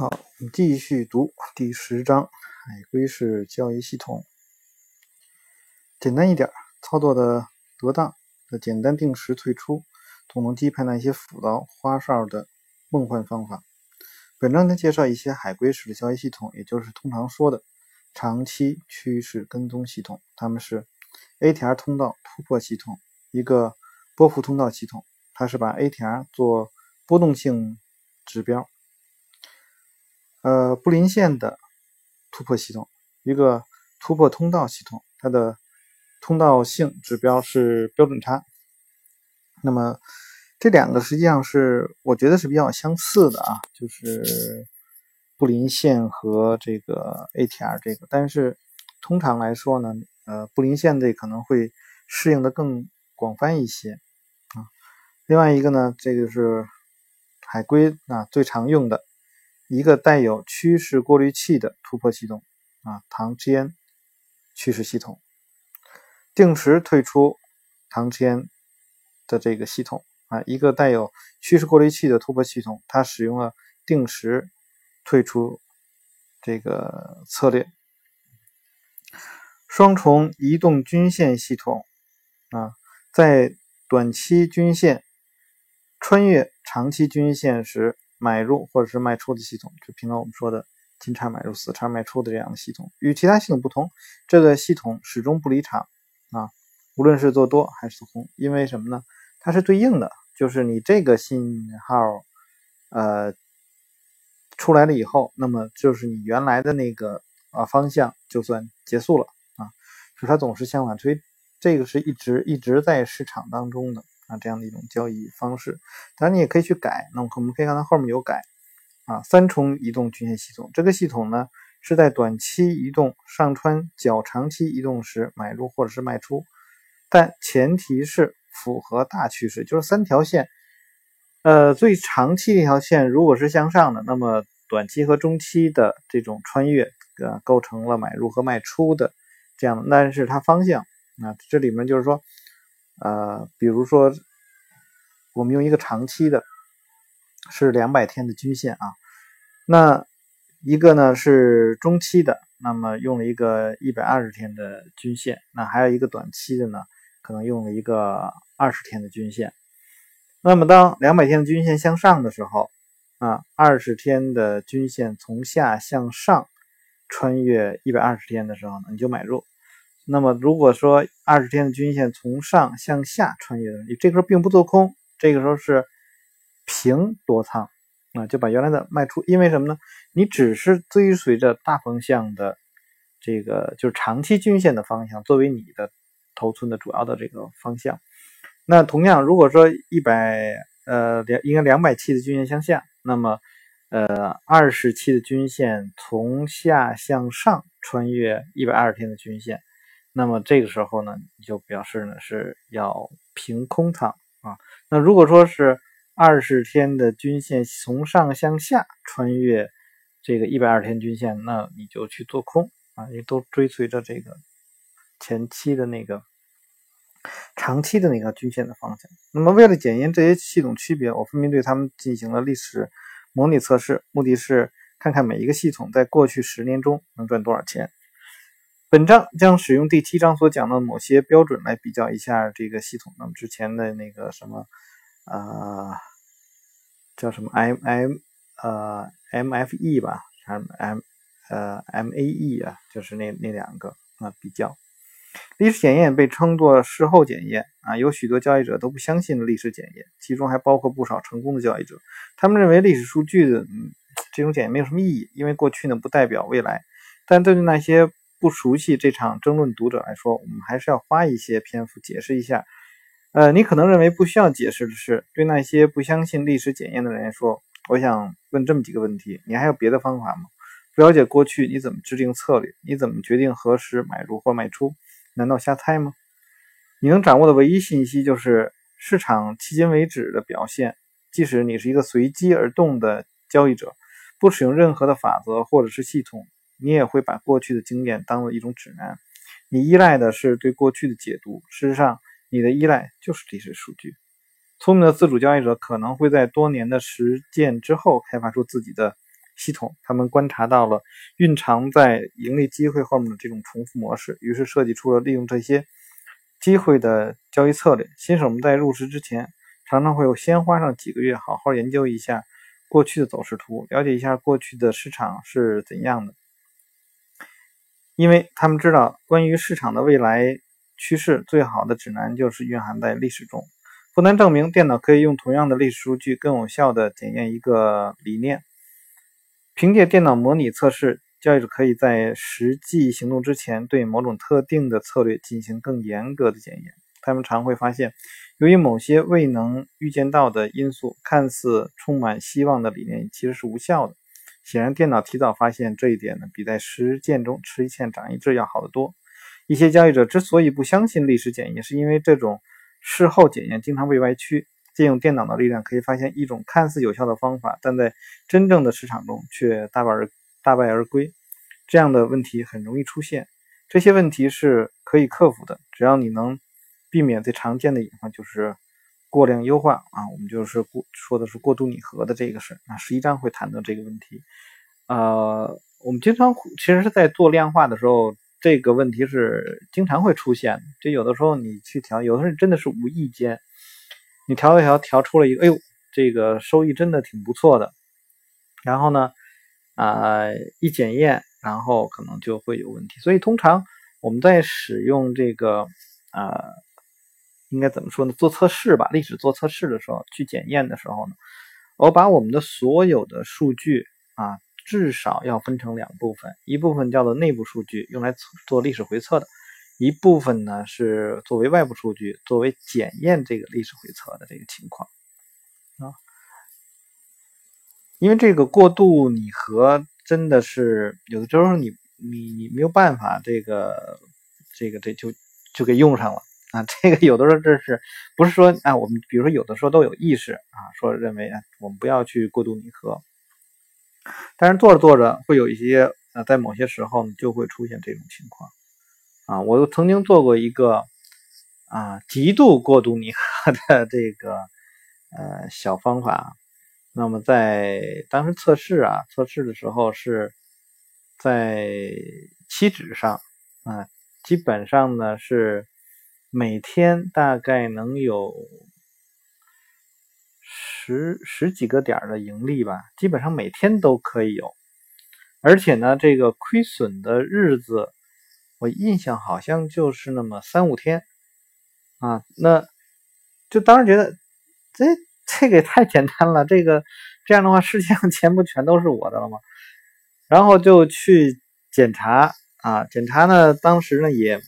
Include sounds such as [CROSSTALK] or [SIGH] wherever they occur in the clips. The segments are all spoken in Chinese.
好，我们继续读第十章海龟式交易系统。简单一点，操作的得当的简单定时退出，都能击败那些复杂花哨的梦幻方法。本章将介绍一些海龟式的交易系统，也就是通常说的长期趋势跟踪系统。它们是 ATR 通道突破系统，一个波幅通道系统，它是把 ATR 做波动性指标。呃，布林线的突破系统，一个突破通道系统，它的通道性指标是标准差。那么这两个实际上是我觉得是比较相似的啊，就是布林线和这个 ATR 这个，但是通常来说呢，呃，布林线这可能会适应的更广泛一些啊。另外一个呢，这个是海龟啊最常用的。一个带有趋势过滤器的突破系统啊，唐间趋势系统，定时退出唐间的这个系统啊，一个带有趋势过滤器的突破系统，它使用了定时退出这个策略。双重移动均线系统啊，在短期均线穿越长期均线时。买入或者是卖出的系统，就平常我们说的金叉买入、死叉卖出的这样的系统，与其他系统不同，这个系统始终不离场啊，无论是做多还是做空，因为什么呢？它是对应的，就是你这个信号呃出来了以后，那么就是你原来的那个啊方向就算结束了啊，就它总是相反推，这个是一直一直在市场当中的。啊，这样的一种交易方式，当然你也可以去改。那我们可以看到后面有改啊，三重移动均线系统。这个系统呢是在短期移动上穿较长期移动时买入或者是卖出，但前提是符合大趋势，就是三条线。呃，最长期一条线如果是向上的，那么短期和中期的这种穿越，呃，构成了买入和卖出的这样。但是它方向啊，这里面就是说。呃，比如说，我们用一个长期的，是两百天的均线啊，那一个呢是中期的，那么用了一个一百二十天的均线，那还有一个短期的呢，可能用了一个二十天的均线。那么当两百天的均线向上的时候，啊，二十天的均线从下向上穿越一百二十天的时候呢，你就买入。那么，如果说二十天的均线从上向下穿越的，你这个时候并不做空，这个时候是平多仓啊，就把原来的卖出。因为什么呢？你只是追随着大方向的这个，就是长期均线的方向作为你的头寸的主要的这个方向。那同样，如果说一百呃两应该两百期的均线向下，那么呃二十期的均线从下向上穿越一百二十天的均线。那么这个时候呢，你就表示呢是要平空仓啊。那如果说是二十天的均线从上向下穿越这个一百二十天均线，那你就去做空啊，也都追随着这个前期的那个长期的那个均线的方向。那么为了检验这些系统区别，我分别对他们进行了历史模拟测试，目的是看看每一个系统在过去十年中能赚多少钱。本章将使用第七章所讲的某些标准来比较一下这个系统。那么之前的那个什么，呃，叫什么 M M 呃 M F E 吧，还 M 呃 M A E 啊，就是那那两个啊比较。历史检验被称作事后检验啊，有许多交易者都不相信历史检验，其中还包括不少成功的交易者。他们认为历史数据的这种检验没有什么意义，因为过去呢不代表未来。但对于那些不熟悉这场争论读者来说，我们还是要花一些篇幅解释一下。呃，你可能认为不需要解释的是，对那些不相信历史检验的人来说，我想问这么几个问题：你还有别的方法吗？不了解过去，你怎么制定策略？你怎么决定何时买入或卖出？难道瞎猜吗？你能掌握的唯一信息就是市场迄今为止的表现。即使你是一个随机而动的交易者，不使用任何的法则或者是系统。你也会把过去的经验当做一种指南，你依赖的是对过去的解读。事实上，你的依赖就是历史数据。聪明的自主交易者可能会在多年的实践之后开发出自己的系统，他们观察到了蕴藏在盈利机会后面的这种重复模式，于是设计出了利用这些机会的交易策略。新手们在入市之前，常常会有先花上几个月，好好研究一下过去的走势图，了解一下过去的市场是怎样的，因为他们知道关于市场的未来趋势最好的指南就是蕴含在历史中。不难证明，电脑可以用同样的历史数据更有效地检验一个理念。凭借电脑模拟测试，交易者可以在实际行动之前对某种特定的策略进行更严格的检验。他们常会发现，由于某些未能预见到的因素，看似充满希望的理念其实是无效的。显然，电脑提早发现这一点呢，比在实践中吃一堑长一智要好得多。一些交易者之所以不相信历史检验，是因为这种。事后检验经常被歪曲，借用电脑的力量可以发现一种看似有效的方法，但在真正的市场中却大败而大败而归。这样的问题很容易出现，这些问题是可以克服的，只要你能避免最常见的隐患，就是过量优化啊。我们就是过说的是过度拟合的这个事儿啊。十一章会谈到这个问题。呃，我们经常其实是在做量化的时候。这个问题是经常会出现，就有的时候你去调，有的时候真的是无意间，你调一调，调出了一个，哎呦，这个收益真的挺不错的。然后呢，啊，一检验，然后可能就会有问题。所以通常我们在使用这个，啊，应该怎么说呢？做测试吧，历史做测试的时候，去检验的时候呢，我把我们的所有的数据啊。至少要分成两部分，一部分叫做内部数据，用来做历史回测的；一部分呢是作为外部数据，作为检验这个历史回测的这个情况啊。因为这个过度拟合真的是有的时候你你你没有办法，这个这个这就就给用上了啊。这个有的时候这是不是说啊？我们比如说有的时候都有意识啊，说认为啊，我们不要去过度拟合。但是做着做着会有一些呃，在某些时候呢就会出现这种情况啊。我曾经做过一个啊极度过度拟合的这个呃小方法。那么在当时测试啊测试的时候是在期指上啊，基本上呢是每天大概能有。十十几个点的盈利吧，基本上每天都可以有，而且呢，这个亏损的日子，我印象好像就是那么三五天啊，那就当时觉得这这个也太简单了，这个这样的话，世界上钱不全都是我的了吗？然后就去检查啊，检查呢，当时呢也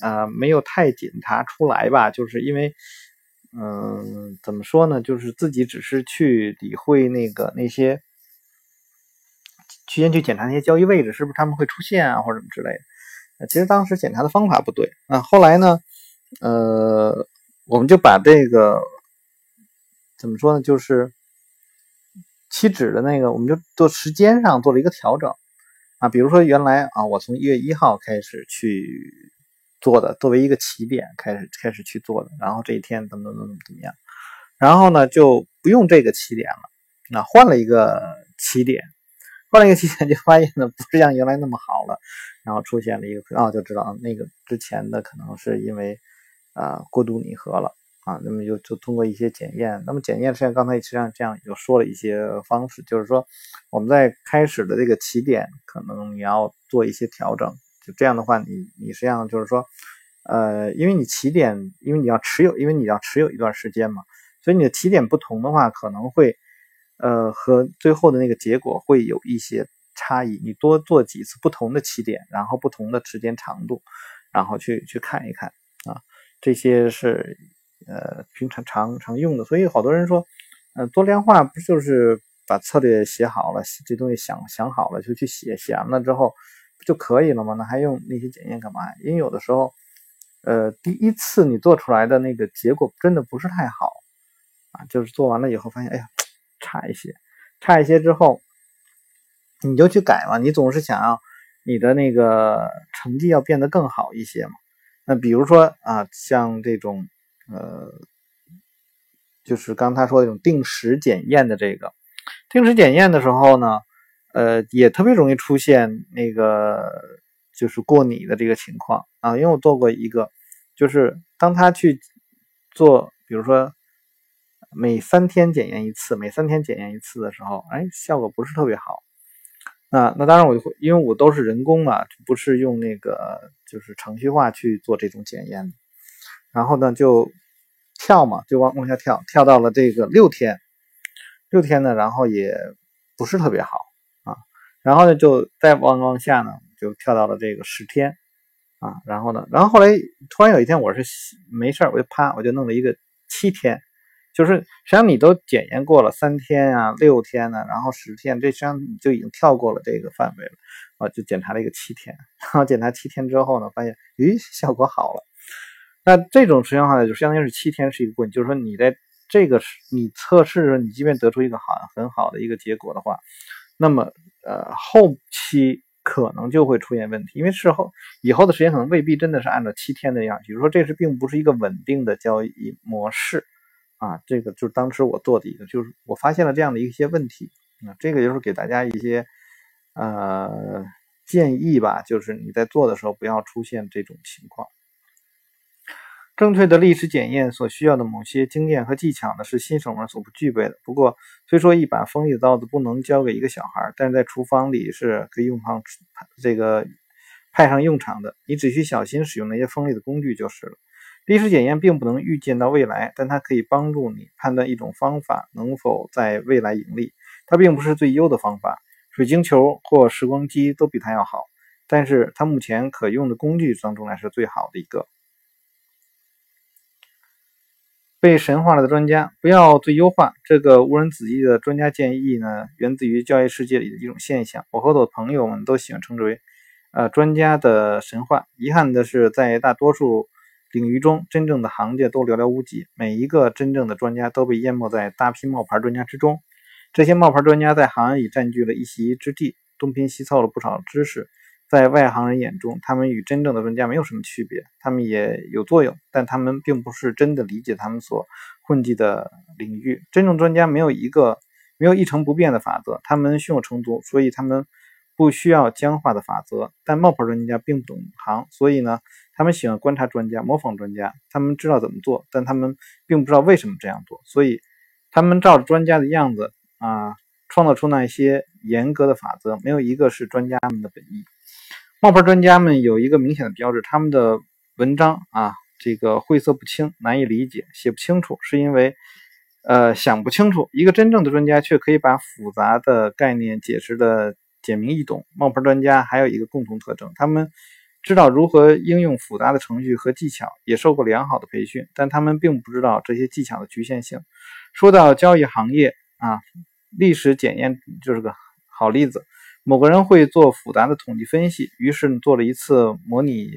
啊没有太检查出来吧，就是因为。嗯，怎么说呢？就是自己只是去理会那个那些，去先去检查那些交易位置，是不是他们会出现啊，或者什么之类的。其实当时检查的方法不对啊。后来呢，呃，我们就把这个怎么说呢？就是期指的那个，我们就做时间上做了一个调整啊。比如说原来啊，我从一月一号开始去。做的作为一个起点开始开始去做的，然后这一天怎么怎么怎么怎么样，然后呢就不用这个起点了，那换了一个起点，换了一个起点就发现呢不是像原来那么好了，然后出现了一个啊就知道那个之前的可能是因为啊过度拟合了啊，那么就就通过一些检验，那么检验实际上刚才实际上这样就说了一些方式，就是说我们在开始的这个起点可能你要做一些调整。就这样的话，你你实际上就是说，呃，因为你起点，因为你要持有，因为你要持有一段时间嘛，所以你的起点不同的话，可能会，呃，和最后的那个结果会有一些差异。你多做几次不同的起点，然后不同的时间长度，然后去去看一看啊，这些是呃平常常常用的。所以好多人说，呃，多量化不就是把策略写好了，这东西想想好了就去写，写完了之后。就可以了吗？那还用那些检验干嘛？因为有的时候，呃，第一次你做出来的那个结果真的不是太好啊，就是做完了以后发现，哎呀，差一些，差一些之后，你就去改嘛。你总是想要你的那个成绩要变得更好一些嘛。那比如说啊，像这种呃，就是刚才说那种定时检验的这个，定时检验的时候呢。呃，也特别容易出现那个就是过拟的这个情况啊，因为我做过一个，就是当他去做，比如说每三天检验一次，每三天检验一次的时候，哎，效果不是特别好。那那当然我就会，因为我都是人工嘛，不是用那个就是程序化去做这种检验，然后呢就跳嘛，就往往下跳，跳到了这个六天。六天呢，然后也不是特别好，然后呢就再往往下呢，就跳到了这个十天啊，然后呢，然后后来突然有一天我是没事我就啪我就弄了一个七天，就是实际上你都检验过了三天啊、六天呢，然后十天，这实际上你就已经跳过了这个范围了啊，就检查了一个七天，[LAUGHS] 然后检查七天之后呢，发现咦效果好了，那这种实际上呢，就相当于是七天是一个过程，就是说你在。这个你测试的时候，你即便得出一个好很好的一个结果的话，那么呃后期可能就会出现问题，因为事后以后的时间可能未必真的是按照七天的样，比如说这是并不是一个稳定的交易模式啊，这个就是当时我做的一个，就是我发现了这样的一些问题，啊这个就是给大家一些呃建议吧，就是你在做的时候不要出现这种情况。正确的历史检验所需要的某些经验和技巧呢，是新手们所不具备的。不过，虽说一把锋利的刀子不能交给一个小孩，但是在厨房里是可以用上这个派上用场的。你只需小心使用那些锋利的工具就是了。历史检验并不能预见到未来，但它可以帮助你判断一种方法能否在未来盈利。它并不是最优的方法，水晶球或时光机都比它要好，但是它目前可用的工具当中来是最好的一个。被神化了的专家，不要最优化。这个误人子弟的专家建议呢，源自于教育世界里的一种现象。我和我的朋友们都喜欢称之为“呃专家的神话”。遗憾的是，在大多数领域中，真正的行家都寥寥无几。每一个真正的专家都被淹没在大批冒牌专家之中。这些冒牌专家在行业里占据了一席之地，东拼西凑了不少知识。在外行人眼中，他们与真正的专家没有什么区别，他们也有作用，但他们并不是真的理解他们所混迹的领域。真正专家没有一个没有一成不变的法则，他们胸有成竹，所以他们不需要僵化的法则。但冒牌专家并不懂行，所以呢，他们喜欢观察专家，模仿专家。他们知道怎么做，但他们并不知道为什么这样做，所以他们照着专家的样子啊，创造出那些严格的法则，没有一个是专家们的本意。冒牌专家们有一个明显的标志，他们的文章啊，这个晦涩不清，难以理解，写不清楚，是因为呃想不清楚。一个真正的专家却可以把复杂的概念解释的简明易懂。冒牌专家还有一个共同特征，他们知道如何应用复杂的程序和技巧，也受过良好的培训，但他们并不知道这些技巧的局限性。说到交易行业啊，历史检验就是个好例子。某个人会做复杂的统计分析，于是做了一次模拟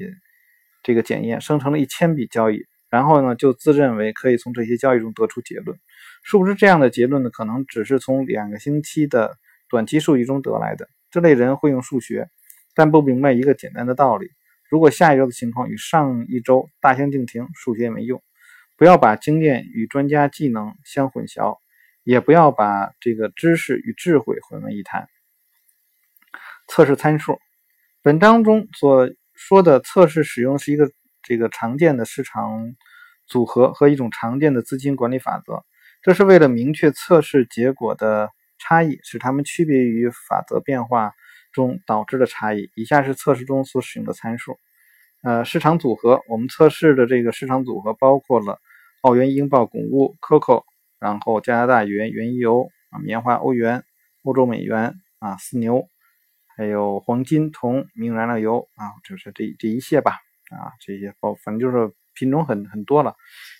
这个检验，生成了一千笔交易，然后呢就自认为可以从这些交易中得出结论。殊不知这样的结论呢，可能只是从两个星期的短期数据中得来的。这类人会用数学，但不明白一个简单的道理：如果下一周的情况与上一周大相径庭，数学也没用。不要把经验与专家技能相混淆，也不要把这个知识与智慧混为一谈。测试参数，本章中所说的测试使用是一个这个常见的市场组合和一种常见的资金管理法则。这是为了明确测试结果的差异，使它们区别于法则变化中导致的差异。以下是测试中所使用的参数。呃，市场组合，我们测试的这个市场组合包括了澳元、英镑、谷物、COCO，然后加拿大元、原油啊、棉花、欧元、欧洲美元啊、四牛。还有黄金、铜、明燃料油啊，就是这这一些吧啊，这些包反正就是品种很很多了。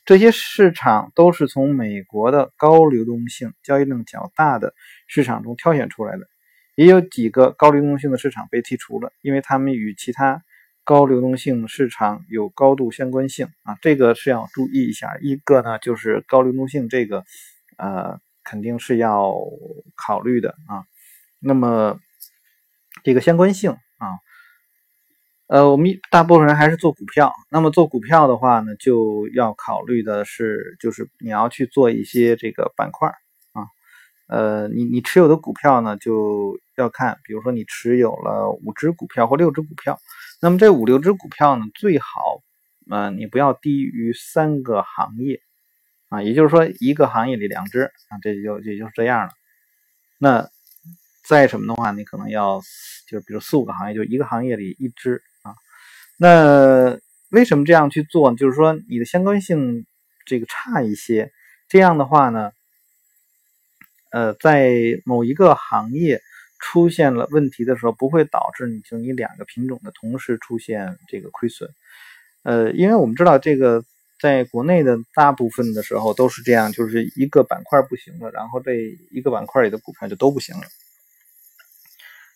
这些市场都是从美国的高流动性、交易量较大的市场中挑选出来的，也有几个高流动性的市场被剔除了，因为他们与其他高流动性市场有高度相关性啊，这个是要注意一下。一个呢就是高流动性这个呃肯定是要考虑的啊，那么。这个相关性啊，呃，我们大部分人还是做股票。那么做股票的话呢，就要考虑的是，就是你要去做一些这个板块啊，呃，你你持有的股票呢，就要看，比如说你持有了五只股票或六只股票，那么这五六只股票呢，最好，呃，你不要低于三个行业，啊，也就是说一个行业里两只，啊，这就也就这样了。那再什么的话，你可能要就是比如四五个行业，就一个行业里一只啊。那为什么这样去做？就是说你的相关性这个差一些，这样的话呢？呃，在某一个行业出现了问题的时候，不会导致你就你两个品种的同时出现这个亏损。呃，因为我们知道这个在国内的大部分的时候都是这样，就是一个板块不行了，然后这一个板块里的股票就都不行了。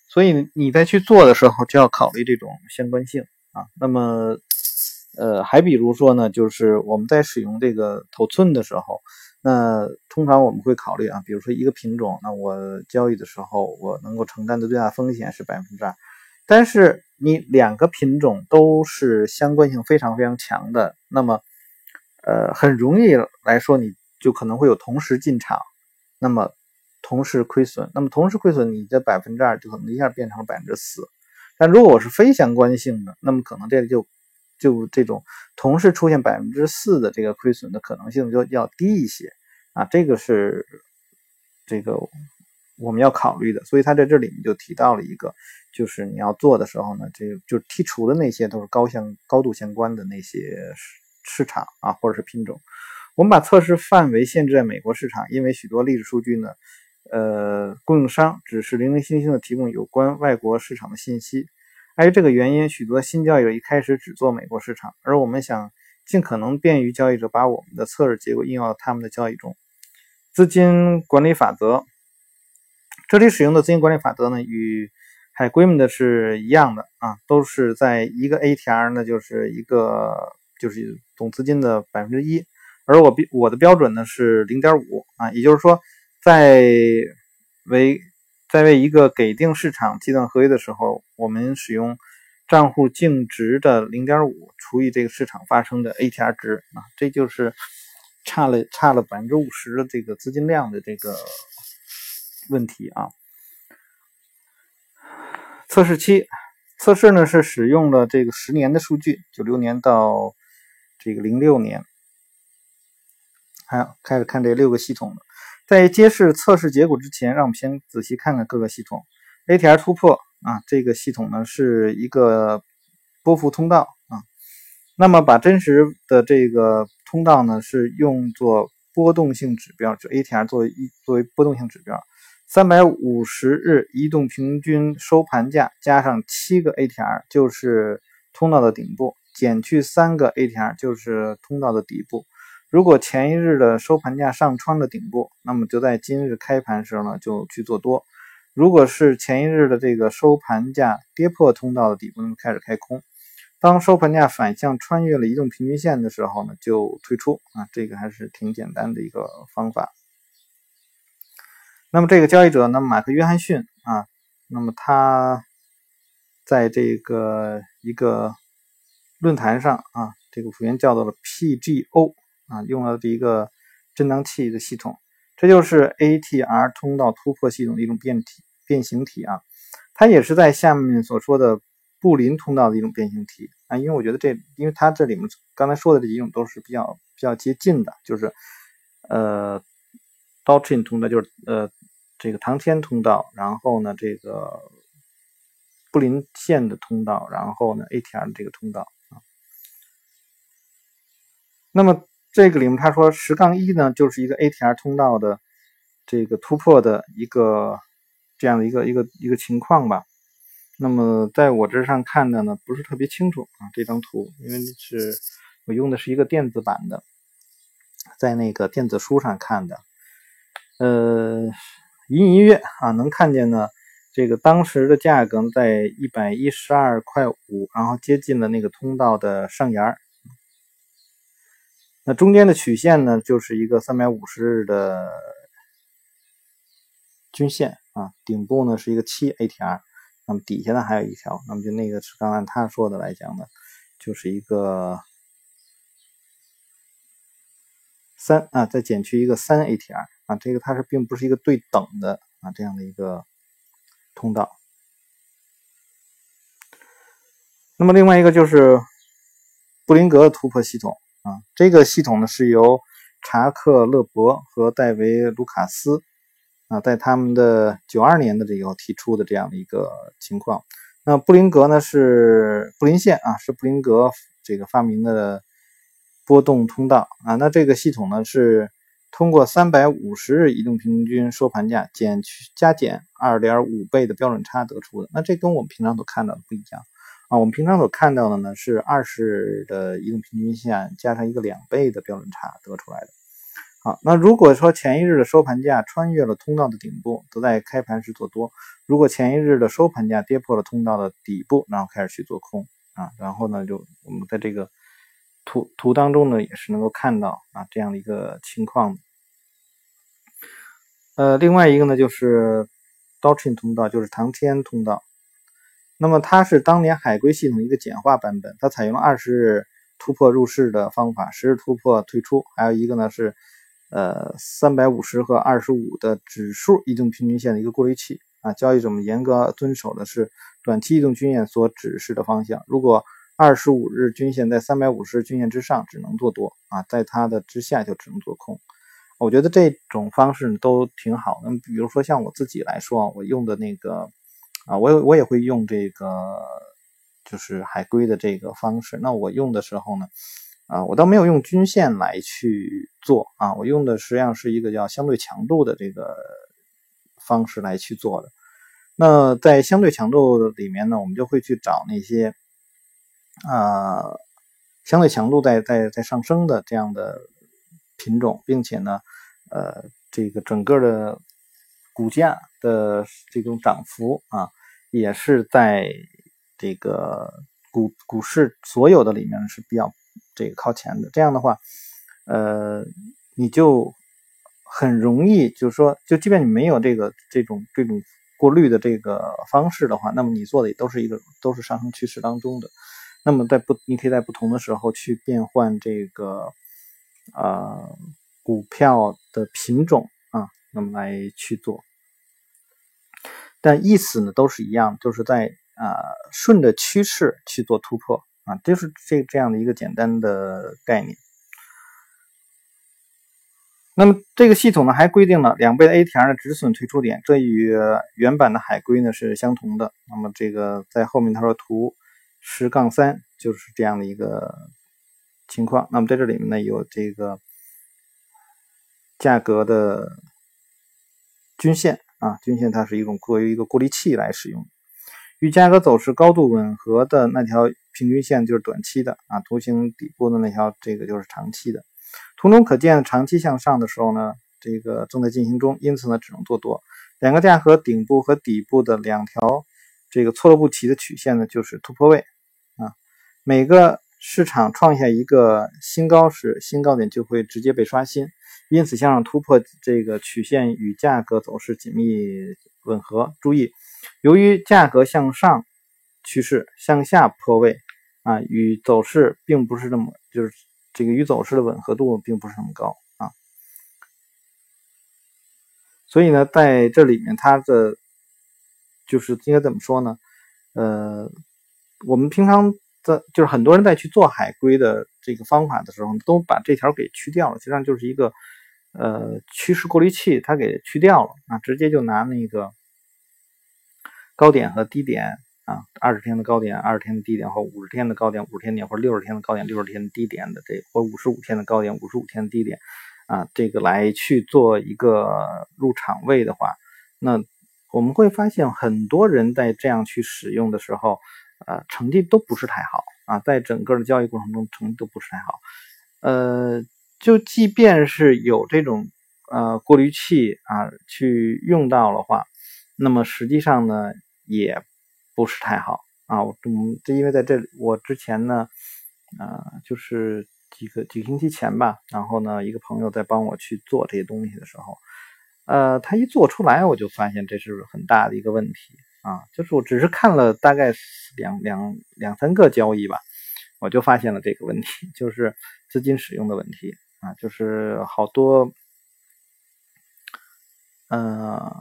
所以你在去做的时候，就要考虑这种相关性啊。那么，呃，还比如说呢，就是我们在使用这个头寸的时候。那通常我们会考虑啊，比如说一个品种，那我交易的时候，我能够承担的最大风险是百分之二。但是你两个品种都是相关性非常非常强的，那么呃很容易来说，你就可能会有同时进场，那么同时亏损，那么同时亏损，你的百分之二就可能一下变成了百分之四。但如果我是非相关性的，那么可能这里就。就这种同时出现百分之四的这个亏损的可能性就要低一些啊，这个是这个我们要考虑的。所以他在这里面就提到了一个，就是你要做的时候呢，这就剔除的那些都是高相高度相关的那些市场啊，或者是品种。我们把测试范围限制在美国市场，因为许多历史数据呢，呃，供应商只是零零星星的提供有关外国市场的信息。碍于这个原因，许多新交易一开始只做美国市场，而我们想尽可能便于交易者把我们的测试结果应用到他们的交易中。资金管理法则，这里使用的资金管理法则呢，与海归们的是一样的啊，都是在一个 ATR 呢，就是一个就是总资金的百分之一，而我比我的标准呢是零点五啊，也就是说在为。在为一个给定市场计算合约的时候，我们使用账户净值的零点五除以这个市场发生的 ATR 值啊，这就是差了差了百分之五十的这个资金量的这个问题啊。测试期测试呢是使用了这个十年的数据，九六年到这个零六年，好，开始看这六个系统的。在揭示测试结果之前，让我们先仔细看看各个系统。ATR 突破啊，这个系统呢是一个波幅通道啊。那么把真实的这个通道呢是用作波动性指标，就 ATR 作为一作为波动性指标。三百五十日移动平均收盘价加上七个 ATR 就是通道的顶部，减去三个 ATR 就是通道的底部。如果前一日的收盘价上穿了顶部，那么就在今日开盘时候呢就去做多；如果是前一日的这个收盘价跌破通道的底部，那么开始开空。当收盘价反向穿越了移动平均线的时候呢，就退出啊，这个还是挺简单的一个方法。那么这个交易者呢，马克·约翰逊啊，那么他在这个一个论坛上啊，这个普遍叫做了 PGO。啊，用了的一个震荡器的系统，这就是 ATR 通道突破系统的一种变体变形体啊，它也是在下面所说的布林通道的一种变形体。啊，因为我觉得这，因为它这里面刚才说的这几种都是比较比较接近的，就是呃 d o t r i n 通道，就是呃这个唐天通道，然后呢这个布林线的通道，然后呢 ATR 的这个通道啊，那么。这个里面他说十杠一呢，就是一个 ATR 通道的这个突破的一个这样的一个一个一个情况吧。那么在我这上看的呢，不是特别清楚啊这张图，因为是我用的是一个电子版的，在那个电子书上看的。呃，隐隐约约啊能看见呢，这个当时的价格在一百一十二块五，然后接近了那个通道的上沿那中间的曲线呢，就是一个三百五十日的均线啊，顶部呢是一个七 ATR，那么底下呢还有一条，那么就那个是刚按他说的来讲呢，就是一个三啊，再减去一个三 ATR 啊，这个它是并不是一个对等的啊这样的一个通道。那么另外一个就是布林格的突破系统啊，这个系统呢是由查克勒伯和戴维卢卡斯啊，在他们的九二年的这个提出的这样的一个情况。那布林格呢是布林线啊，是布林格这个发明的波动通道啊。那这个系统呢是通过三百五十日移动平均收盘价减去加减二点五倍的标准差得出的。那这跟我们平常所看到的不一样啊。我们平常所看到的呢是二十的移动平均线加上一个两倍的标准差得出来的。好，那如果说前一日的收盘价穿越了通道的顶部，则在开盘时做多；如果前一日的收盘价跌破了通道的底部，然后开始去做空啊。然后呢，就我们在这个图图当中呢，也是能够看到啊这样的一个情况。呃，另外一个呢，就是 Doctrine 通道，就是唐天通道。那么它是当年海龟系统一个简化版本，它采用了二十日突破入市的方法，十日突破退出，还有一个呢是。呃，三百五十和二十五的指数移动平均线的一个过滤器啊，交易者们严格遵守的是短期移动均线所指示的方向。如果二十五日均线在三百五十均线之上，只能做多啊，在它的之下就只能做空。我觉得这种方式都挺好的。比如说像我自己来说，我用的那个啊，我我也会用这个，就是海龟的这个方式。那我用的时候呢？啊，我倒没有用均线来去做啊，我用的实际上是一个叫相对强度的这个方式来去做的。那在相对强度里面呢，我们就会去找那些啊相对强度在在在上升的这样的品种，并且呢，呃，这个整个的股价的这种涨幅啊，也是在这个股股市所有的里面是比较。这个靠前的，这样的话，呃，你就很容易，就是说，就即便你没有这个这种这种过滤的这个方式的话，那么你做的也都是一个都是上升趋势当中的。那么在不，你可以在不同的时候去变换这个啊股票的品种啊，那么来去做，但意思呢都是一样，就是在啊顺着趋势去做突破。啊，就是这这样的一个简单的概念。那么这个系统呢，还规定了两倍的 ATR 的止损退出点，这与原版的海龟呢是相同的。那么这个在后面他说图十杠三就是这样的一个情况。那么在这里面呢，有这个价格的均线啊，均线它是一种作为一个过滤器来使用，与价格走势高度吻合的那条。平均线就是短期的啊，图形底部的那条这个就是长期的。图中可见，长期向上的时候呢，这个正在进行中，因此呢只能做多。两个价格顶部和底部的两条这个错落不齐的曲线呢，就是突破位啊。每个市场创下一个新高时，新高点就会直接被刷新，因此向上突破这个曲线与价格走势紧密吻合。注意，由于价格向上。趋势向下破位啊，与走势并不是那么，就是这个与走势的吻合度并不是那么高啊。所以呢，在这里面，它的就是应该怎么说呢？呃，我们平常在，就是很多人在去做海龟的这个方法的时候，都把这条给去掉了，实际上就是一个呃趋势过滤器，它给去掉了啊，直接就拿那个高点和低点。啊，二十天的高点，二十天的低点，或五十天的高点，五十天点，或六十天的高点，六十天的低点的这，或五十五天的高点，五十五天的低点，啊，这个来去做一个入场位的话，那我们会发现很多人在这样去使用的时候，呃，成绩都不是太好啊，在整个的交易过程中成绩都不是太好，呃，就即便是有这种呃过滤器啊去用到的话，那么实际上呢也。不是太好啊，我嗯，这因为在这里，我之前呢，呃，就是几个几个星期前吧，然后呢，一个朋友在帮我去做这些东西的时候，呃，他一做出来，我就发现这是很大的一个问题啊，就是我只是看了大概两两两三个交易吧，我就发现了这个问题，[LAUGHS] 就是资金使用的问题啊，就是好多，呃。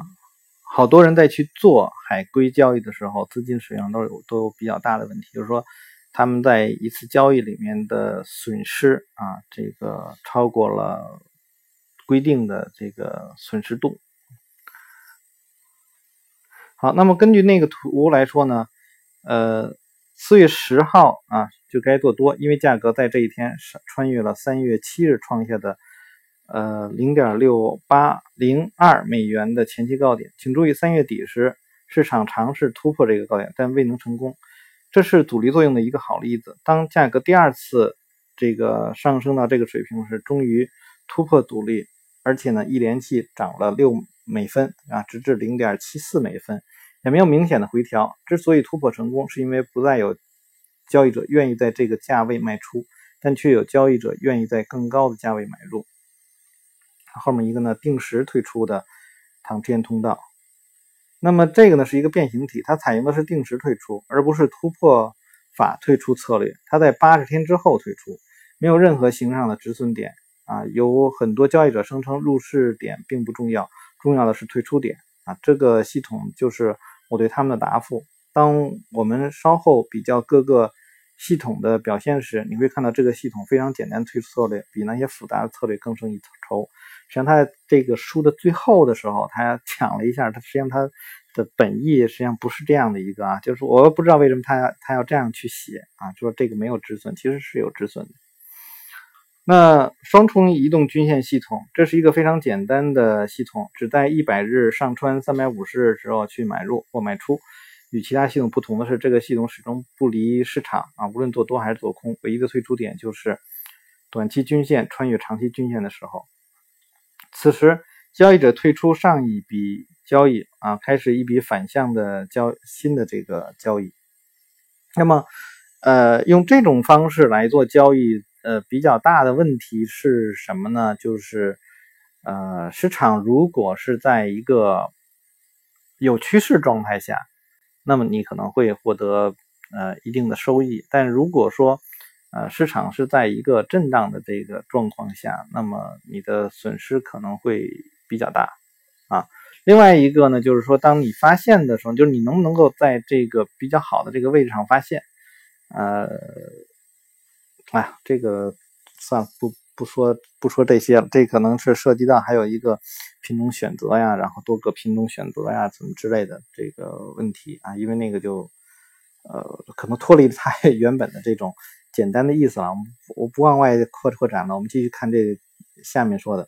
好多人在去做海归交易的时候，资金使用都有都有比较大的问题，就是说他们在一次交易里面的损失啊，这个超过了规定的这个损失度。好，那么根据那个图来说呢，呃，四月十号啊就该做多，因为价格在这一天是穿越了三月七日创下的。呃，零点六八零二美元的前期高点，请注意，三月底时市场尝试突破这个高点，但未能成功。这是阻力作用的一个好例子。当价格第二次这个上升到这个水平时，终于突破阻力，而且呢，一连气涨了六美分啊，直至零点七四美分，也没有明显的回调。之所以突破成功，是因为不再有交易者愿意在这个价位卖出，但却有交易者愿意在更高的价位买入。后面一个呢，定时退出的唐天通道。那么这个呢是一个变形体，它采用的是定时退出，而不是突破法退出策略。它在八十天之后退出，没有任何形上的止损点啊。有很多交易者声称入市点并不重要，重要的是退出点啊。这个系统就是我对他们的答复。当我们稍后比较各个。系统的表现时，你会看到这个系统非常简单，退出策略比那些复杂的策略更胜一筹。实际上，他这个书的最后的时候，他讲了一下，他实际上他的本意实际上不是这样的一个啊，就是我不知道为什么他他要这样去写啊，就说这个没有止损，其实是有止损的。那双重移动均线系统，这是一个非常简单的系统，只在一百日上穿三百五十日时候去买入或卖出。与其他系统不同的是，这个系统始终不离市场啊，无论做多还是做空，唯一的退出点就是短期均线穿越长期均线的时候。此时，交易者退出上一笔交易啊，开始一笔反向的交新的这个交易。那么，呃，用这种方式来做交易，呃，比较大的问题是什么呢？就是呃，市场如果是在一个有趋势状态下。那么你可能会获得呃一定的收益，但如果说呃市场是在一个震荡的这个状况下，那么你的损失可能会比较大啊。另外一个呢，就是说当你发现的时候，就是你能不能够在这个比较好的这个位置上发现，呃，哎，这个算不。不说不说这些了，这可能是涉及到还有一个品种选择呀，然后多个品种选择呀，怎么之类的这个问题啊，因为那个就呃可能脱离了它 [LAUGHS] 原本的这种简单的意思了。我不往外扩扩展了，我们继续看这下面说的。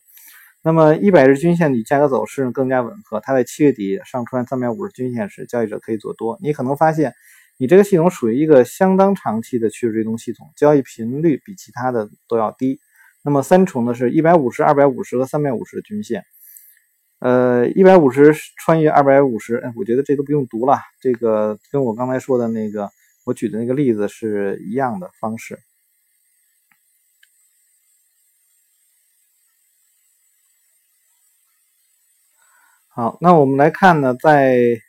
那么一百日均线与价格走势更加吻合，它在七月底上穿三百五十均线时，交易者可以做多。你可能发现你这个系统属于一个相当长期的趋势追踪系统，交易频率比其他的都要低。那么三重呢是一百五十、二百五十和三百五十的均线，呃，一百五十穿越二百五十，我觉得这都不用读了，这个跟我刚才说的那个我举的那个例子是一样的方式。好，那我们来看呢，在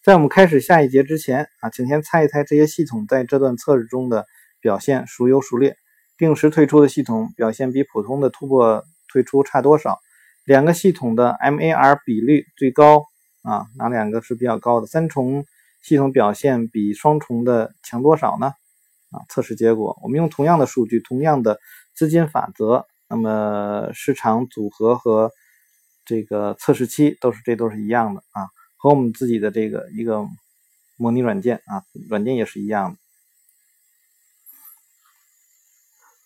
在我们开始下一节之前啊，请先猜一猜这些系统在这段测试中的表现孰优孰劣。定时退出的系统表现比普通的突破退出差多少？两个系统的 MAR 比率最高啊？哪两个是比较高的？三重系统表现比双重的强多少呢？啊，测试结果，我们用同样的数据，同样的资金法则，那么市场组合和这个测试期都是这都是一样的啊，和我们自己的这个一个模拟软件啊，软件也是一样的。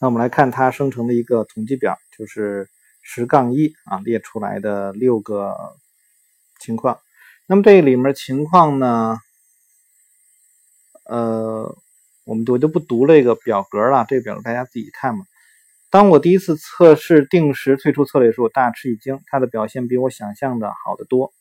那我们来看它生成的一个统计表，就是十杠一啊列出来的六个情况。那么这里面情况呢，呃，我们我就不读这个表格了，这个表格大家自己看嘛。当我第一次测试定时退出策略时，我大吃一惊，它的表现比我想象的好得多，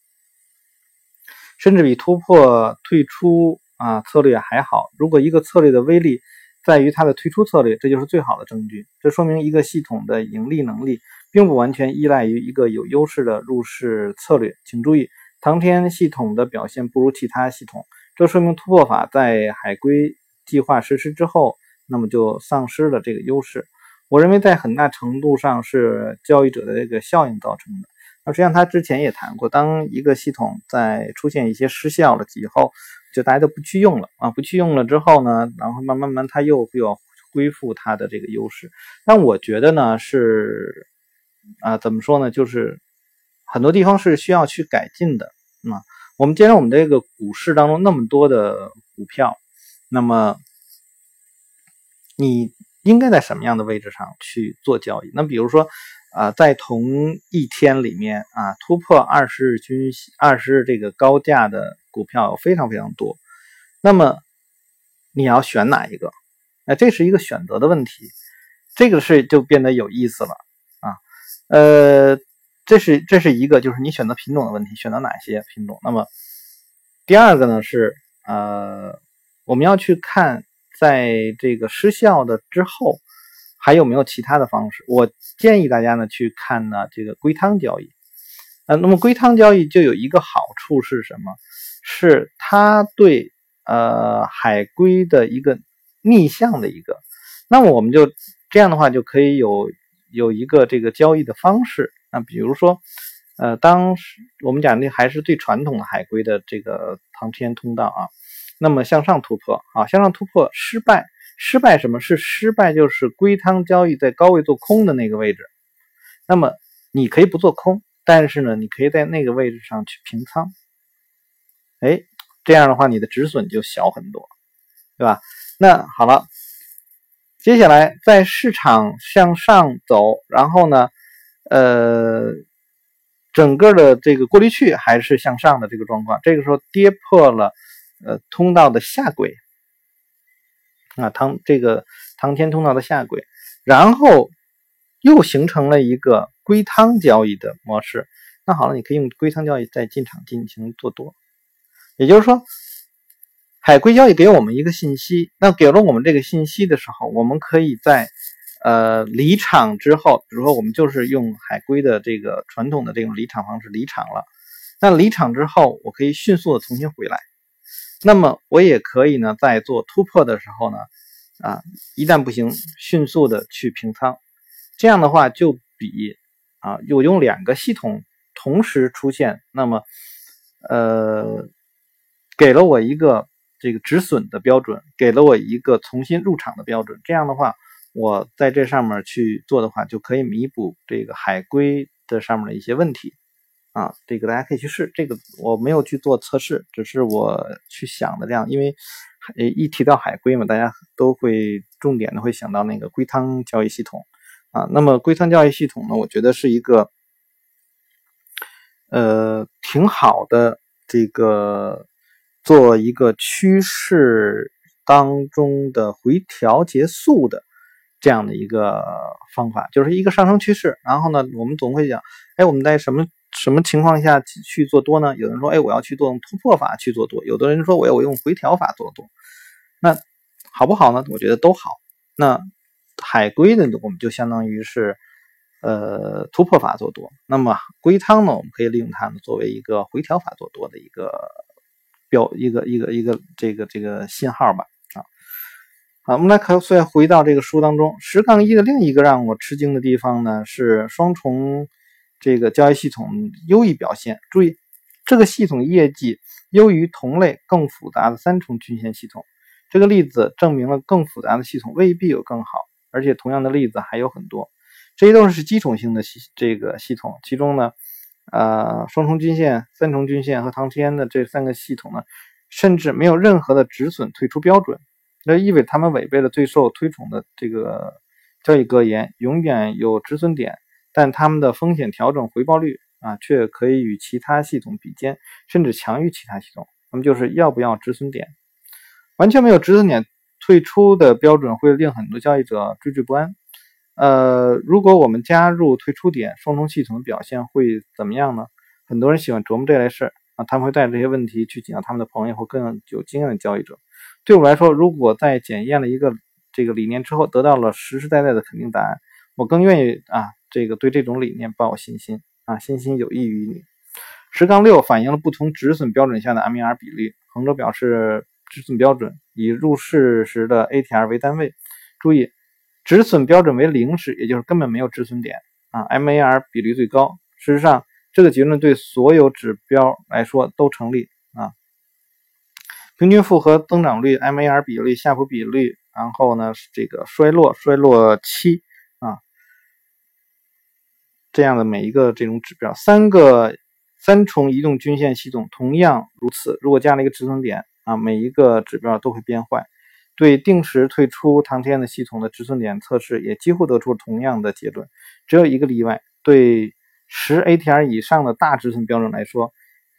甚至比突破退出啊策略还好。如果一个策略的威力，在于它的推出策略，这就是最好的证据。这说明一个系统的盈利能力并不完全依赖于一个有优势的入市策略。请注意，唐天系统的表现不如其他系统，这说明突破法在海归计划实施之后，那么就丧失了这个优势。我认为在很大程度上是交易者的这个效应造成的。那实际上他之前也谈过，当一个系统在出现一些失效了以后，就大家都不去用了啊，不去用了之后呢，然后慢慢慢它又又要恢复它的这个优势。但我觉得呢是啊，怎么说呢，就是很多地方是需要去改进的。那我们既然我们这个股市当中那么多的股票，那么你应该在什么样的位置上去做交易？那比如说。啊，在同一天里面啊，突破二十日均二十日这个高价的股票非常非常多。那么你要选哪一个？哎，这是一个选择的问题。这个是就变得有意思了啊。呃，这是这是一个，就是你选择品种的问题，选择哪些品种？那么第二个呢是呃，我们要去看在这个失效的之后。还有没有其他的方式？我建议大家呢去看呢这个龟汤交易，呃，那么龟汤交易就有一个好处是什么？是它对呃海龟的一个逆向的一个，那么我们就这样的话就可以有有一个这个交易的方式。那比如说，呃，当时我们讲的还是最传统的海龟的这个航天通道啊，那么向上突破啊，向上突破失败。失败什么是失败？就是龟汤交易在高位做空的那个位置。那么你可以不做空，但是呢，你可以在那个位置上去平仓。哎，这样的话你的止损就小很多，对吧？那好了，接下来在市场向上走，然后呢，呃，整个的这个过滤器还是向上的这个状况，这个时候跌破了呃通道的下轨。啊，唐这个唐天通道的下轨，然后又形成了一个龟汤交易的模式。那好了，你可以用龟汤交易再进场进行做多。也就是说，海龟交易给我们一个信息，那给了我们这个信息的时候，我们可以在呃离场之后，比如说我们就是用海龟的这个传统的这种离场方式离场了。那离场之后，我可以迅速的重新回来。那么我也可以呢，在做突破的时候呢，啊，一旦不行，迅速的去平仓，这样的话就比啊，有用两个系统同时出现，那么呃，给了我一个这个止损的标准，给了我一个重新入场的标准，这样的话，我在这上面去做的话，就可以弥补这个海龟的上面的一些问题。啊，这个大家可以去试。这个我没有去做测试，只是我去想的这样。因为，一提到海龟嘛，大家都会重点的会想到那个龟汤交易系统啊。那么龟汤交易系统呢，我觉得是一个，呃，挺好的这个做一个趋势当中的回调结束的这样的一个方法，就是一个上升趋势。然后呢，我们总会讲，哎，我们在什么？什么情况下去做多呢？有人说，哎，我要去做用突破法去做多；有的人说，我要我用回调法做多。那好不好呢？我觉得都好。那海龟的我们就相当于是呃突破法做多。那么龟汤呢，我们可以利用它呢作为一个回调法做多的一个标一个一个一个这个这个信号吧。啊，好，我们来看，再回到这个书当中，十杠一的另一个让我吃惊的地方呢是双重。这个交易系统优异表现，注意，这个系统业绩优于同类更复杂的三重均线系统。这个例子证明了更复杂的系统未必有更好，而且同样的例子还有很多。这些都是基础性的系这个系统，其中呢，呃，双重均线、三重均线和唐天的这三个系统呢，甚至没有任何的止损退出标准，那意味着他们违背了最受推崇的这个交易格言：永远有止损点。但他们的风险调整回报率啊，却可以与其他系统比肩，甚至强于其他系统。那么就是要不要止损点？完全没有止损点退出的标准，会令很多交易者惴惴不安。呃，如果我们加入退出点，双重系统的表现会怎么样呢？很多人喜欢琢磨这类事啊，他们会带着这些问题去请教他们的朋友或更有经验的交易者。对我来说，如果在检验了一个这个理念之后，得到了实实在在的肯定答案，我更愿意啊。这个对这种理念抱有信心啊，信心有益于你。十杠六反映了不同止损标准下的 MER 比例，横轴表示止损标准，以入市时的 ATR 为单位。注意，止损标准为零时，也就是根本没有止损点啊，MER 比例最高。事实上这个结论对所有指标来说都成立啊。平均复合增长率、MAR 比率、夏普比率，然后呢，这个衰落、衰落期，这样的每一个这种指标，三个三重移动均线系统同样如此。如果加了一个止损点啊，每一个指标都会变坏。对定时退出唐天的系统的止损点测试也几乎得出同样的结论，只有一个例外。对十 ATR 以上的大止损标准来说，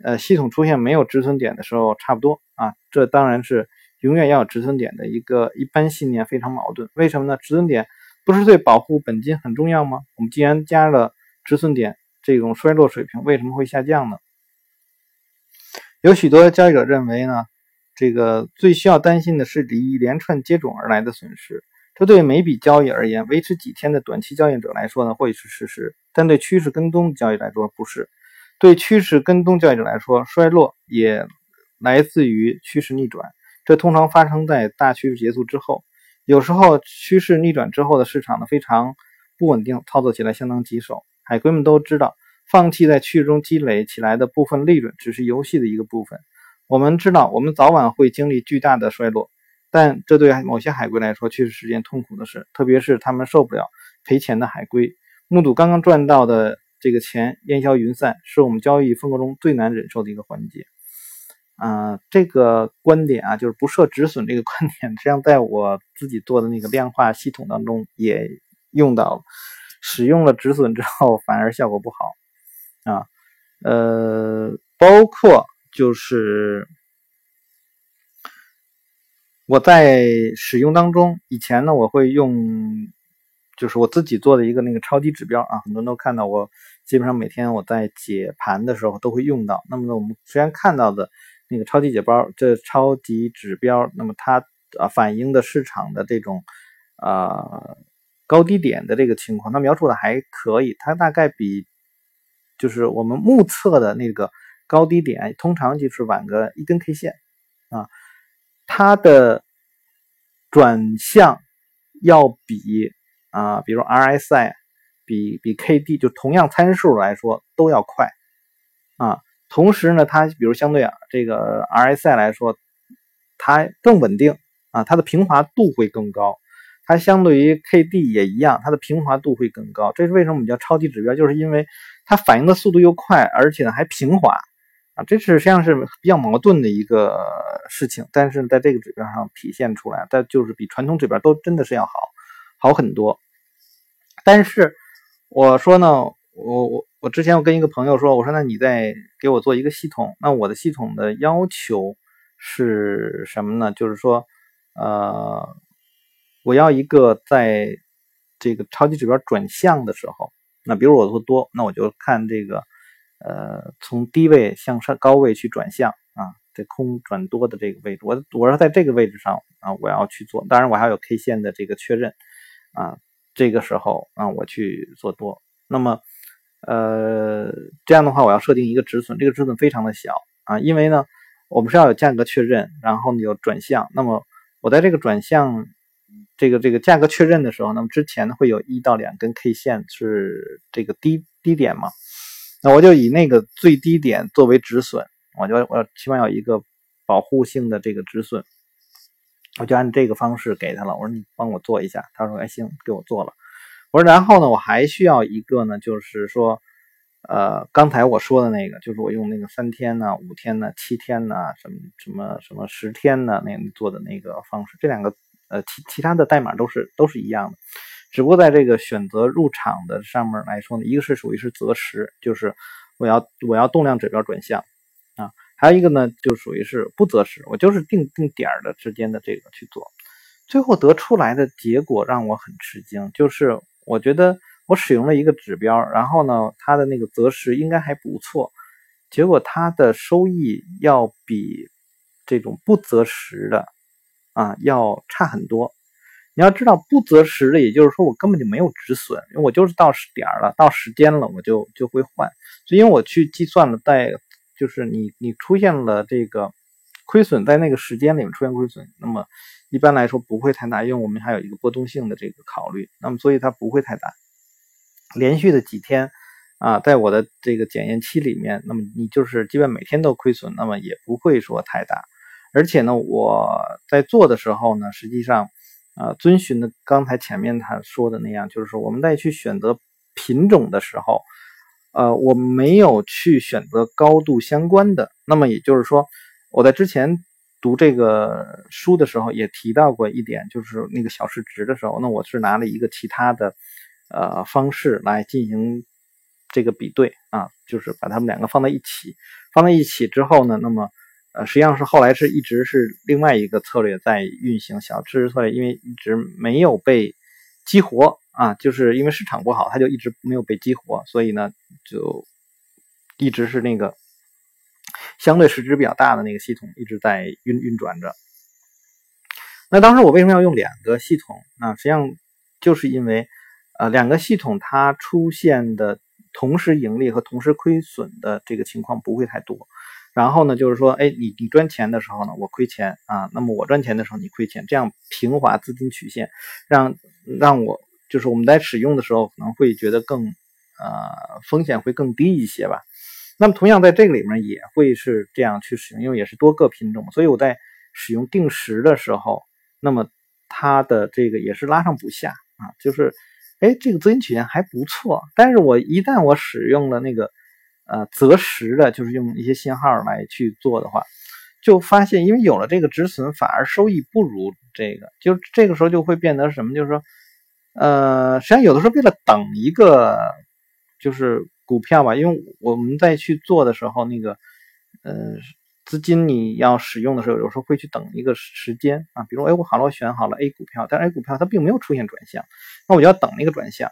呃，系统出现没有止损点的时候差不多啊。这当然是永远要有止损点的一个一般信念非常矛盾。为什么呢？止损点不是对保护本金很重要吗？我们既然加了止损点，这种衰落水平为什么会下降呢？有许多交易者认为呢？这个最需要担心的是一连串接踵而来的损失，这对每笔交易而言，维持几天的短期交易者来说呢，会是事实；但对趋势跟踪交易来说不是。对趋势跟踪交易者来说，衰落也来自于趋势逆转，这通常发生在大趋势结束之后。有时候趋势逆转之后的市场呢非常不稳定，操作起来相当棘手。海归们都知道，放弃在趋势中积累起来的部分利润，只是游戏的一个部分。我们知道，我们早晚会经历巨大的衰落，但这对某些海归来说却是是件痛苦的事，特别是他们受不了赔钱的海归，目睹刚刚赚到的这个钱烟消云散，是我们交易风格中最难忍受的一个环节。啊，这个观点啊，就是不设止损这个观点，实际上在我自己做的那个量化系统当中也用到了，使用了止损之后反而效果不好啊，呃，包括。就是我在使用当中，以前呢我会用，就是我自己做的一个那个超级指标啊，很多人都看到我基本上每天我在解盘的时候都会用到。那么呢，我们虽然看到的那个超级解包，这超级指标，那么它啊反映的市场的这种啊高低点的这个情况，它描述的还可以，它大概比就是我们目测的那个。高低点通常就是晚个一根 K 线啊，它的转向要比啊，比如 RSI 比比 KD 就同样参数来说都要快啊。同时呢，它比如相对啊这个 RSI 来说，它更稳定啊，它的平滑度会更高。它相对于 KD 也一样，它的平滑度会更高。这是为什么我们叫超级指标，就是因为它反应的速度又快，而且呢还平滑。啊，这是实际上是比较矛盾的一个事情，但是在这个指标上体现出来，它就是比传统指标都真的是要好，好很多。但是我说呢，我我我之前我跟一个朋友说，我说那你再给我做一个系统，那我的系统的要求是什么呢？就是说，呃，我要一个在这个超级指标转向的时候，那比如我做多，那我就看这个。呃，从低位向上高位去转向啊，在空转多的这个位置，我我要在这个位置上啊，我要去做，当然我还有 K 线的这个确认啊，这个时候啊，我去做多。那么呃，这样的话，我要设定一个止损，这个止损非常的小啊，因为呢，我们是要有价格确认，然后呢有转向。那么我在这个转向这个这个价格确认的时候，那么之前呢会有一到两根 K 线是这个低低点嘛？那我就以那个最低点作为止损，我就我起码有一个保护性的这个止损，我就按这个方式给他了。我说你帮我做一下，他说哎行，给我做了。我说然后呢，我还需要一个呢，就是说，呃，刚才我说的那个，就是我用那个三天呢、五天呢、七天呢、什么什么什么十天呢那做的那个方式，这两个呃其其他的代码都是都是一样的。只不过在这个选择入场的上面来说呢，一个是属于是择时，就是我要我要动量指标转向啊，还有一个呢就属于是不择时，我就是定定点的之间的这个去做，最后得出来的结果让我很吃惊，就是我觉得我使用了一个指标，然后呢它的那个择时应该还不错，结果它的收益要比这种不择时的啊要差很多。你要知道，不择时的，也就是说我根本就没有止损，因为我就是到时点了，到时间了，我就就会换。所以，因为我去计算了，在就是你你出现了这个亏损，在那个时间里面出现亏损，那么一般来说不会太大，因为我们还有一个波动性的这个考虑，那么所以它不会太大。连续的几天啊，在我的这个检验期里面，那么你就是基本每天都亏损，那么也不会说太大。而且呢，我在做的时候呢，实际上，呃，遵循的刚才前面他说的那样，就是说我们在去选择品种的时候，呃，我没有去选择高度相关的。那么也就是说，我在之前读这个书的时候也提到过一点，就是那个小时值的时候，那我是拿了一个其他的呃方式来进行。这个比对啊，就是把它们两个放在一起，放在一起之后呢，那么呃，实际上是后来是一直是另外一个策略在运行，小知识策略，因为一直没有被激活啊，就是因为市场不好，它就一直没有被激活，所以呢，就一直是那个相对市值比较大的那个系统一直在运运转着。那当时我为什么要用两个系统？那实际上就是因为呃，两个系统它出现的。同时盈利和同时亏损的这个情况不会太多，然后呢，就是说，哎，你你赚钱的时候呢，我亏钱啊，那么我赚钱的时候你亏钱，这样平滑资金曲线，让让我就是我们在使用的时候可能会觉得更呃风险会更低一些吧。那么同样在这个里面也会是这样去使用，因为也是多个品种，所以我在使用定时的时候，那么它的这个也是拉上补下啊，就是。哎，这个资金曲线还不错，但是我一旦我使用了那个呃择时的，就是用一些信号来去做的话，就发现因为有了这个止损，反而收益不如这个，就这个时候就会变得什么？就是说，呃，实际上有的时候为了等一个就是股票吧，因为我们在去做的时候，那个呃。资金你要使用的时候，有时候会去等一个时间啊，比如哎，我好了，我选好了 A 股票，但 A 股票它并没有出现转向，那我就要等那个转向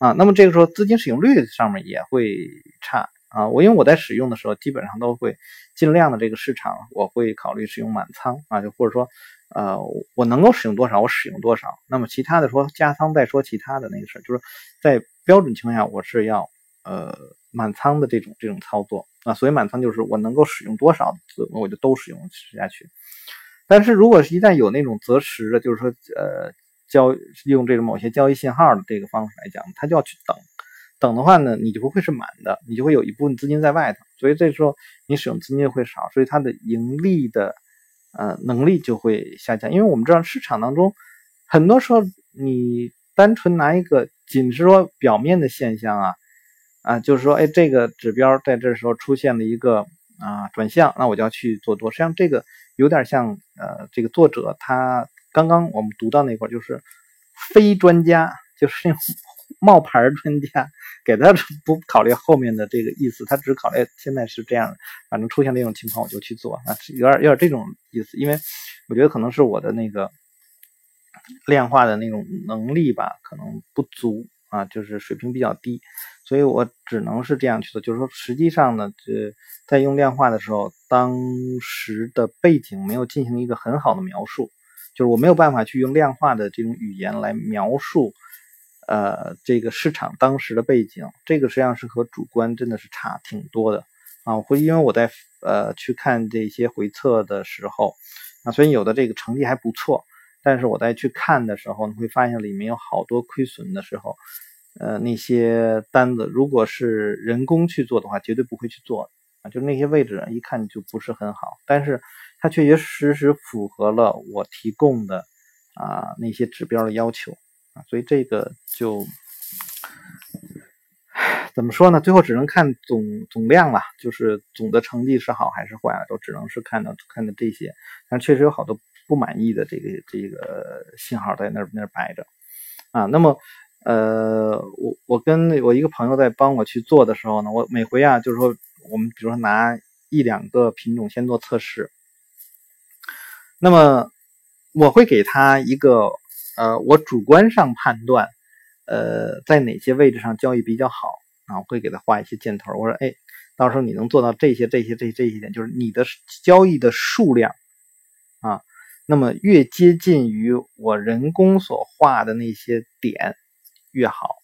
啊。那么这个时候资金使用率上面也会差啊。我因为我在使用的时候，基本上都会尽量的这个市场，我会考虑使用满仓啊，就或者说呃，我能够使用多少，我使用多少。那么其他的说加仓再说其他的那个事儿，就是在标准情况下，我是要呃满仓的这种这种操作。啊，所以满仓就是我能够使用多少，我就都使用使下去。但是如果是一旦有那种择时的，就是说呃交用这种某些交易信号的这个方式来讲，它就要去等。等的话呢，你就不会是满的，你就会有一部分资金在外头，所以这时候你使用资金就会少，所以它的盈利的呃能力就会下降。因为我们知道市场当中很多时候你单纯拿一个仅是说表面的现象啊。啊，就是说，哎，这个指标在这时候出现了一个啊转向，那我就要去做多。实际上，这个有点像呃，这个作者他刚刚我们读到那块就是非专家，就是 [LAUGHS] 冒牌专家，给他 [LAUGHS] 不考虑后面的这个意思，他只考虑现在是这样，反正出现这种情况我就去做啊，有点有点这种意思。因为我觉得可能是我的那个量化的那种能力吧，可能不足啊，就是水平比较低。所以我只能是这样去做，就是说，实际上呢，这在用量化的时候，当时的背景没有进行一个很好的描述，就是我没有办法去用量化的这种语言来描述，呃，这个市场当时的背景，这个实际上是和主观真的是差挺多的啊。我会因为我在呃去看这些回测的时候，啊，虽然有的这个成绩还不错，但是我在去看的时候，你会发现里面有好多亏损的时候。呃，那些单子如果是人工去做的话，绝对不会去做啊。就那些位置一看就不是很好，但是它确确实实符合了我提供的啊那些指标的要求所以这个就怎么说呢？最后只能看总总量了，就是总的成绩是好还是坏，都只能是看到看到这些。但确实有好多不满意的这个这个信号在那那摆着啊。那么。呃，我我跟我一个朋友在帮我去做的时候呢，我每回啊，就是说我们比如说拿一两个品种先做测试，那么我会给他一个呃，我主观上判断，呃，在哪些位置上交易比较好啊，我会给他画一些箭头。我说，哎，到时候你能做到这些这些这些这些点，就是你的交易的数量啊，那么越接近于我人工所画的那些点。越好，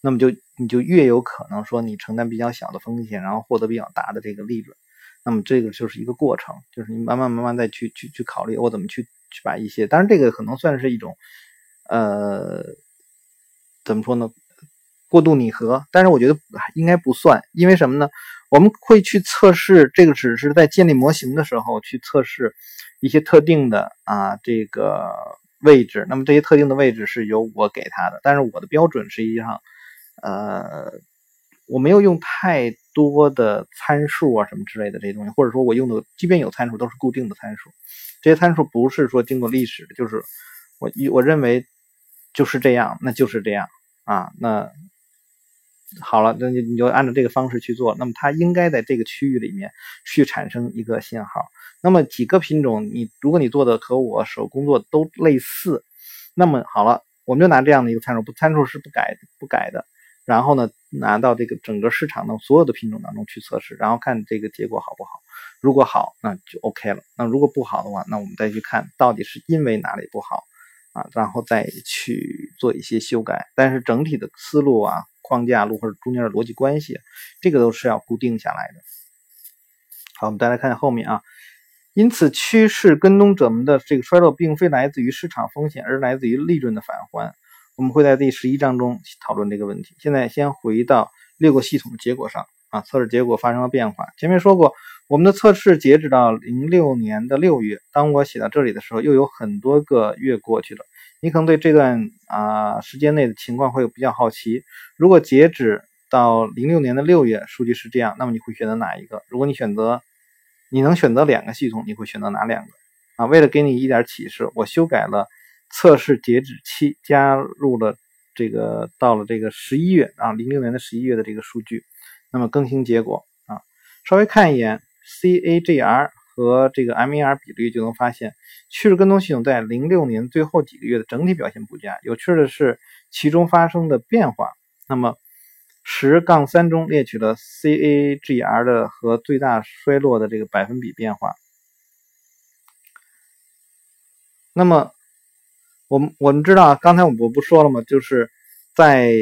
那么就你就越有可能说你承担比较小的风险，然后获得比较大的这个利润。那么这个就是一个过程，就是你慢慢慢慢再去去去考虑我怎么去去把一些，当然这个可能算是一种，呃，怎么说呢？过度拟合，但是我觉得应该不算，因为什么呢？我们会去测试这个，只是在建立模型的时候去测试一些特定的啊这个位置。那么这些特定的位置是由我给他的，但是我的标准实际上，呃，我没有用太多的参数啊什么之类的这些东西，或者说我用的即便有参数都是固定的参数，这些参数不是说经过历史的，就是我我认为就是这样，那就是这样啊，那。好了，那你你就按照这个方式去做，那么它应该在这个区域里面去产生一个信号。那么几个品种，你如果你做的和我手工作都类似，那么好了，我们就拿这样的一个参数，不参数是不改不改的。然后呢，拿到这个整个市场的所有的品种当中去测试，然后看这个结果好不好。如果好，那就 OK 了。那如果不好的话，那我们再去看到底是因为哪里不好啊，然后再去做一些修改。但是整体的思路啊。框架路或者中间的逻辑关系，这个都是要固定下来的。好，我们再来看后面啊。因此，趋势跟踪者们的这个衰落，并非来自于市场风险，而来自于利润的返还。我们会在第十一章中讨论这个问题。现在先回到六个系统的结果上啊，测试结果发生了变化。前面说过，我们的测试截止到零六年的六月。当我写到这里的时候，又有很多个月过去了。你可能对这段啊时间内的情况会比较好奇。如果截止到零六年的六月，数据是这样，那么你会选择哪一个？如果你选择，你能选择两个系统，你会选择哪两个？啊，为了给你一点启示，我修改了测试截止期，加入了这个到了这个十一月啊，零六年的十一月的这个数据。那么更新结果啊，稍微看一眼 CAGR。和这个 MER 比率就能发现，趋势跟踪系统在零六年最后几个月的整体表现不佳。有趣的是，其中发生的变化。那么十杠三中列举了 CAGR 的和最大衰落的这个百分比变化。那么我们我们知道，刚才我我不说了吗？就是在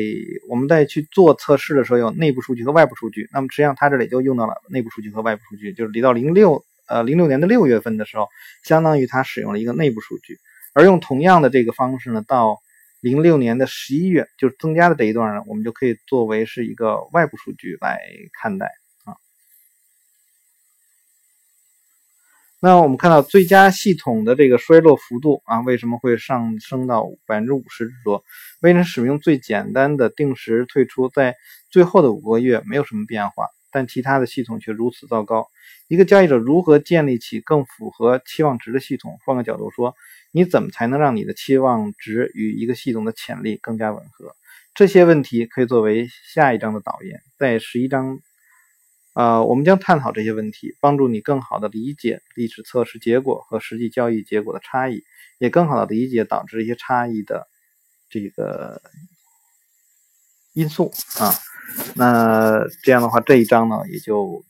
我们在去做测试的时候，有内部数据和外部数据。那么实际上它这里就用到了内部数据和外部数据，就是离到零六。呃，零六年的六月份的时候，相当于它使用了一个内部数据，而用同样的这个方式呢，到零六年的十一月，就是增加的这一段呢，我们就可以作为是一个外部数据来看待那我们看到最佳系统的这个衰落幅度啊，为什么会上升到百分之五十之多？为人使用最简单的定时退出，在最后的五个月没有什么变化，但其他的系统却如此糟糕。一个交易者如何建立起更符合期望值的系统？换个角度说，你怎么才能让你的期望值与一个系统的潜力更加吻合？这些问题可以作为下一章的导言。在十一章，呃，我们将探讨这些问题，帮助你更好的理解历史测试结果和实际交易结果的差异，也更好的理解导致这些差异的这个因素啊。那这样的话，这一章呢也就。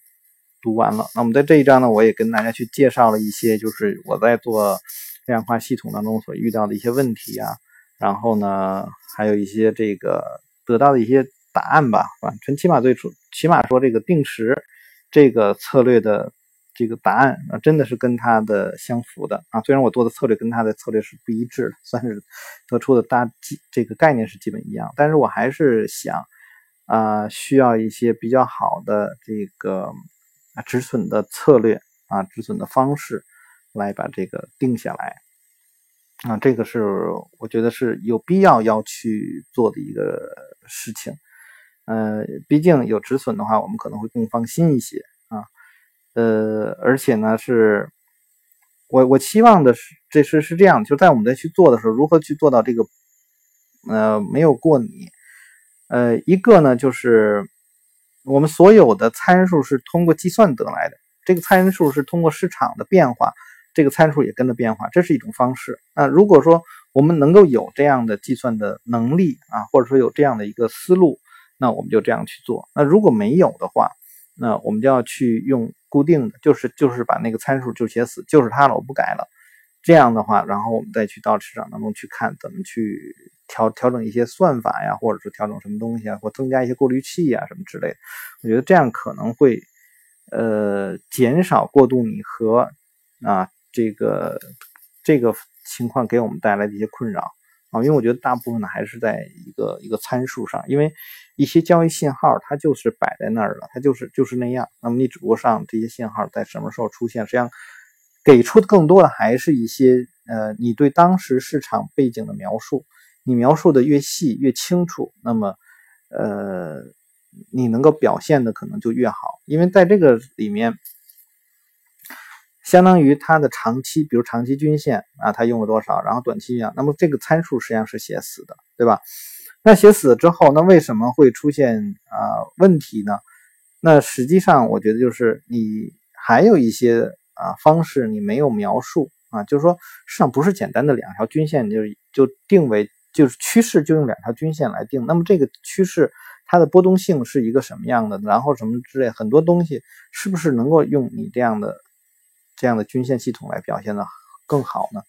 读完了，那我们在这一章呢，我也跟大家去介绍了一些，就是我在做量化系统当中所遇到的一些问题啊，然后呢，还有一些这个得到的一些答案吧，反正起码最初，起码说这个定时这个策略的这个答案啊，真的是跟它的相符的啊。虽然我做的策略跟它的策略是不一致的，[LAUGHS] 算是得出的大基这个概念是基本一样，但是我还是想啊，需要一些比较好的这个。止损的策略啊，止损的方式，来把这个定下来啊，这个是我觉得是有必要要去做的一个事情。呃，毕竟有止损的话，我们可能会更放心一些啊。呃，而且呢，是我我期望的是，这是是这样，就在我们在去做的时候，如何去做到这个呃没有过你？呃，一个呢就是。我们所有的参数是通过计算得来的，这个参数是通过市场的变化，这个参数也跟着变化，这是一种方式。那如果说我们能够有这样的计算的能力啊，或者说有这样的一个思路，那我们就这样去做。那如果没有的话，那我们就要去用固定的，就是就是把那个参数就写死，就是它了，我不改了。这样的话，然后我们再去到市场当中去看怎么去。调调整一些算法呀，或者是调整什么东西啊，或增加一些过滤器啊什么之类的，我觉得这样可能会呃减少过度拟合啊这个这个情况给我们带来的一些困扰啊，因为我觉得大部分呢还是在一个一个参数上，因为一些交易信号它就是摆在那儿了，它就是就是那样。那么你只不过上这些信号在什么时候出现，实际上给出的更多的还是一些呃你对当时市场背景的描述，你描述的越细越清楚，那么呃你能够表现的可能就越好，因为在这个里面。相当于它的长期，比如长期均线啊，它用了多少，然后短期一样，那么这个参数实际上是写死的，对吧？那写死之后，那为什么会出现啊问题呢？那实际上我觉得就是你还有一些啊方式你没有描述啊，就是说市场不是简单的两条均线就是就定为就是趋势就用两条均线来定，那么这个趋势它的波动性是一个什么样的？然后什么之类很多东西是不是能够用你这样的？这样的均线系统来表现的更好呢？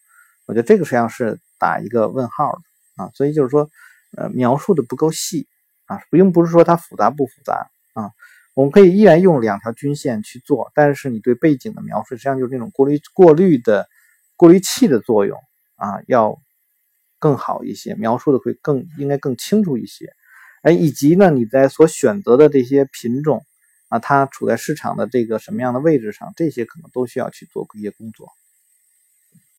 我觉得这个实际上是打一个问号的啊，所以就是说，呃，描述的不够细啊，并不是说它复杂不复杂啊，我们可以依然用两条均线去做，但是你对背景的描述实际上就是那种过滤过滤的过滤器的作用啊，要更好一些，描述的会更应该更清楚一些，哎，以及呢，你在所选择的这些品种。啊，它处在市场的这个什么样的位置上，这些可能都需要去做一些工作。